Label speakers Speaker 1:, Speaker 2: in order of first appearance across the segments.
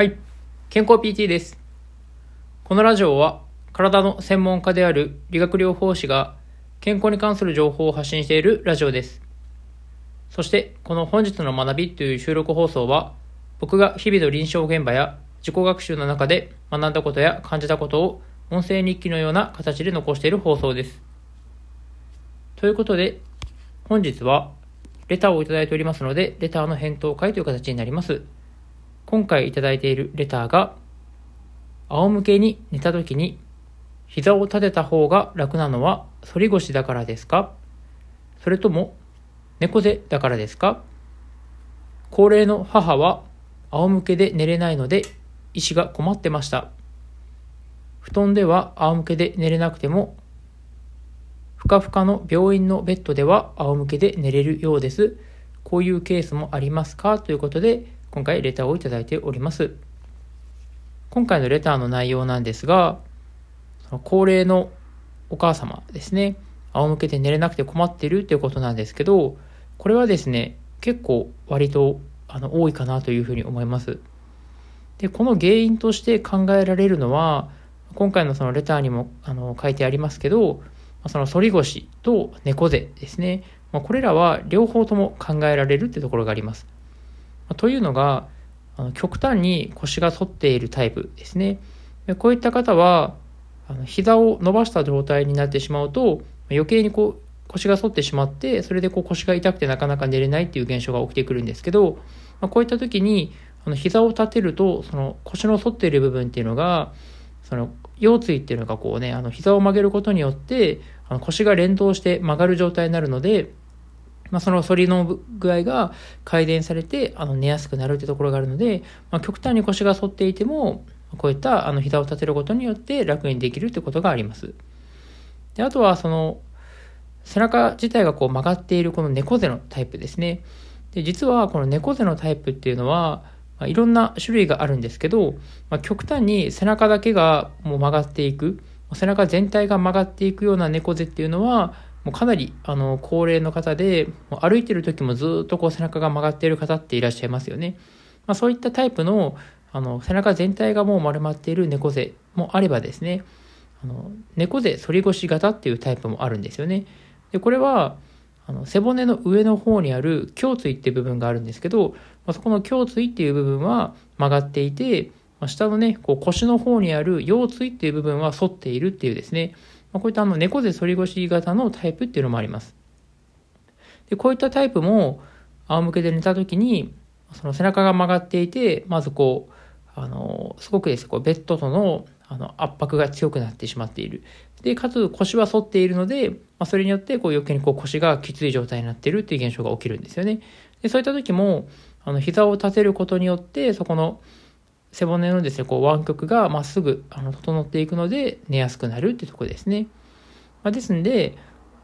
Speaker 1: はい。健康 PT です。このラジオは、体の専門家である理学療法士が、健康に関する情報を発信しているラジオです。そして、この本日の学びという収録放送は、僕が日々の臨床現場や自己学習の中で学んだことや感じたことを音声日記のような形で残している放送です。ということで、本日は、レターをいただいておりますので、レターの返答会という形になります。今回いただいているレターが、仰向けに寝た時に膝を立てた方が楽なのは反り腰だからですか？それとも猫背だからですか？高齢の母は仰向けで寝れないので医師が困ってました。布団では仰向けで寝れなくてもふかふかの病院のベッドでは仰向けで寝れるようです。こういうケースもありますか？ということで、今回レターをいただいております。今回のレターの内容なんですが、高齢のお母様ですね、仰向けで寝れなくて困っているということなんですけど、これはですね、結構割とあの多いかなというふうに思います。で、この原因として考えられるのは、今回のそのレターにもあの書いてありますけど、その反り腰と猫背ですね。ま、これらは両方とも考えられるってところがあります。というのが、あの極端に腰が反っているタイプですね。でこういった方は、あの膝を伸ばした状態になってしまうと、余計にこう腰が反ってしまって、それでこう腰が痛くてなかなか寝れないっていう現象が起きてくるんですけど、ま、こういった時に、あの膝を立てると、その腰の反っている部分っていうのが、その腰椎っていうのがこうね、あの膝を曲げることによって、あの腰が連動して曲がる状態になるので、まあ、その反りの具合が改善されて、あの寝やすくなるってところがあるので、まあ、極端に腰が反っていても、こういったあの膝を立てることによって楽にできるってことがあります。で、あとはその背中自体がこう曲がっているこの猫背のタイプですね。で、実はこの猫背のタイプっていうのは、まあ、いろんな種類があるんですけど、まあ、極端に背中だけがもう曲がっていく、背中全体が曲がっていくような猫背っていうのは、もうかなりあの高齢の方で、もう歩いてる時もずっとこう背中が曲がっている方っていらっしゃいますよね。まあ、そういったタイプのあの背中全体がもう丸まっている猫背もあればですね、あの猫背反り腰型っていうタイプもあるんですよね。で、これはあの背骨の上の方にある胸椎っていう部分があるんですけど、まあ、そこの胸椎っていう部分は曲がっていて、まあ、下のね、こう腰の方にある腰椎っていう部分は反っているっていうですね、ま、こういったあの猫背反り腰型のタイプっていうのもあります。で、こういったタイプも仰向けで寝た時に、その背中が曲がっていて、まずこう、あの、すごくですね、こうベッドとのあの圧迫が強くなってしまっている。で、かつ腰は反っているので、まあ、それによってこう余計にこう腰がきつい状態になっているっていう現象が起きるんですよね。で、そういった時も、あの膝を立てることによって、そこの背骨のですね、こう湾曲がまっすぐあの整っていくので寝やすくなるってとこですね。まあ、ですんで、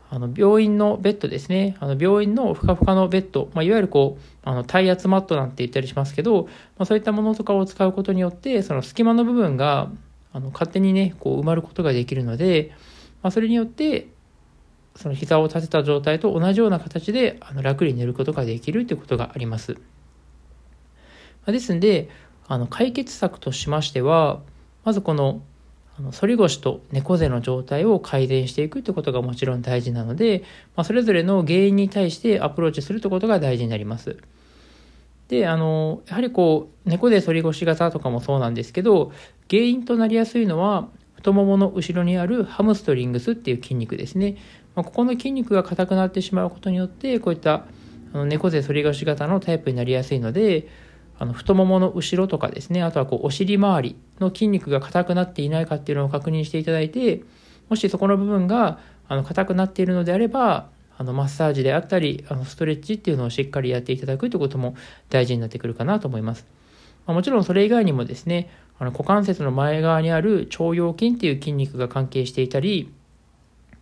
Speaker 1: あの病院のベッドですね。あの病院のふかふかのベッド、まあ、いわゆるこう、あの体圧マットなんて言ったりしますけど、まあ、そういったものとかを使うことによって、その隙間の部分があの勝手にね、こう埋まることができるので、まあ、それによって、その膝を立てた状態と同じような形であの楽に寝ることができるということがあります。ま、ですんで、あの解決策としましては、まずこのあの反り腰と猫背の状態を改善していくということがもちろん大事なので、まあ、それぞれの原因に対してアプローチするということが大事になります。で、あの、やはりこう、猫背反り腰型とかもそうなんですけど、原因となりやすいのは、太ももの後ろにあるハムストリングスっていう筋肉ですね。まあ、ここの筋肉が硬くなってしまうことによって、こういったあの猫背反り腰型のタイプになりやすいので、あの太ももの後ろとかですね、あとはこうお尻周りの筋肉が硬くなっていないかっていうのを確認していただいて、もしそこの部分があの硬くなっているのであれば、あのマッサージであったり、あのストレッチっていうのをしっかりやっていただくということも大事になってくるかなと思います。まあ、もちろんそれ以外にもですね、あの股関節の前側にある腸腰筋っていう筋肉が関係していたり、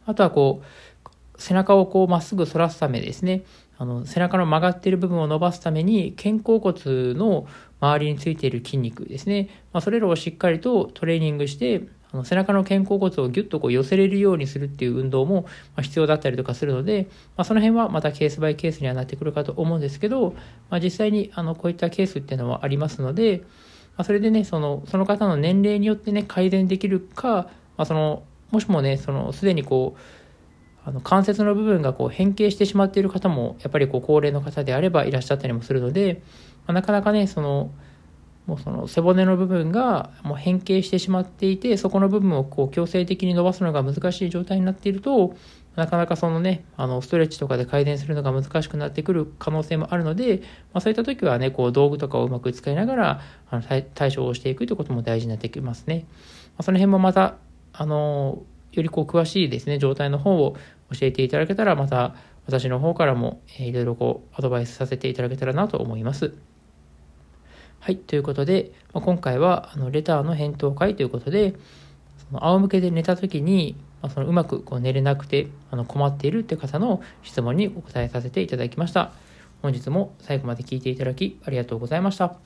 Speaker 1: あとはこう、背中をこうまっすぐ反らすためですね、あの背中の曲がっている部分を伸ばすために肩甲骨の周りについている筋肉ですね、まあ、それらをしっかりとトレーニングしてあの背中の肩甲骨をギュッとこう寄せれるようにするっていう運動も必要だったりとかするので、まあ、その辺はまたケースバイケースにはなってくるかと思うんですけど、まあ、実際にあのこういったケースっていうのはありますので、まあ、それでね、その、その方の年齢によってね、改善できるか、まあ、その、もしもね、その、すでにこう、あの関節の部分がこう変形してしまっている方もやっぱりこう高齢の方であればいらっしゃったりもするので、まあ、なかなかねそのもうその背骨の部分がもう変形してしまっていてそこの部分をこう強制的に伸ばすのが難しい状態になっているとなかなかそのねあのストレッチとかで改善するのが難しくなってくる可能性もあるので、まあ、そういった時はねこう道具とかをうまく使いながらあの対処をしていくということも大事になってきますね、まあ、その辺もまたあのよりこう詳しいですね状態の方を教えていただけたらまた私の方からも、えー、いろいろこうアドバイスさせていただけたらなと思います。はい、ということで、まあ、今回はあのレターの返答会ということで、その仰向けで寝た時に、まあ、そのうまくこう寝れなくてあの困っているって方の質問にお答えさせていただきました。本日も最後まで聞いていただきありがとうございました。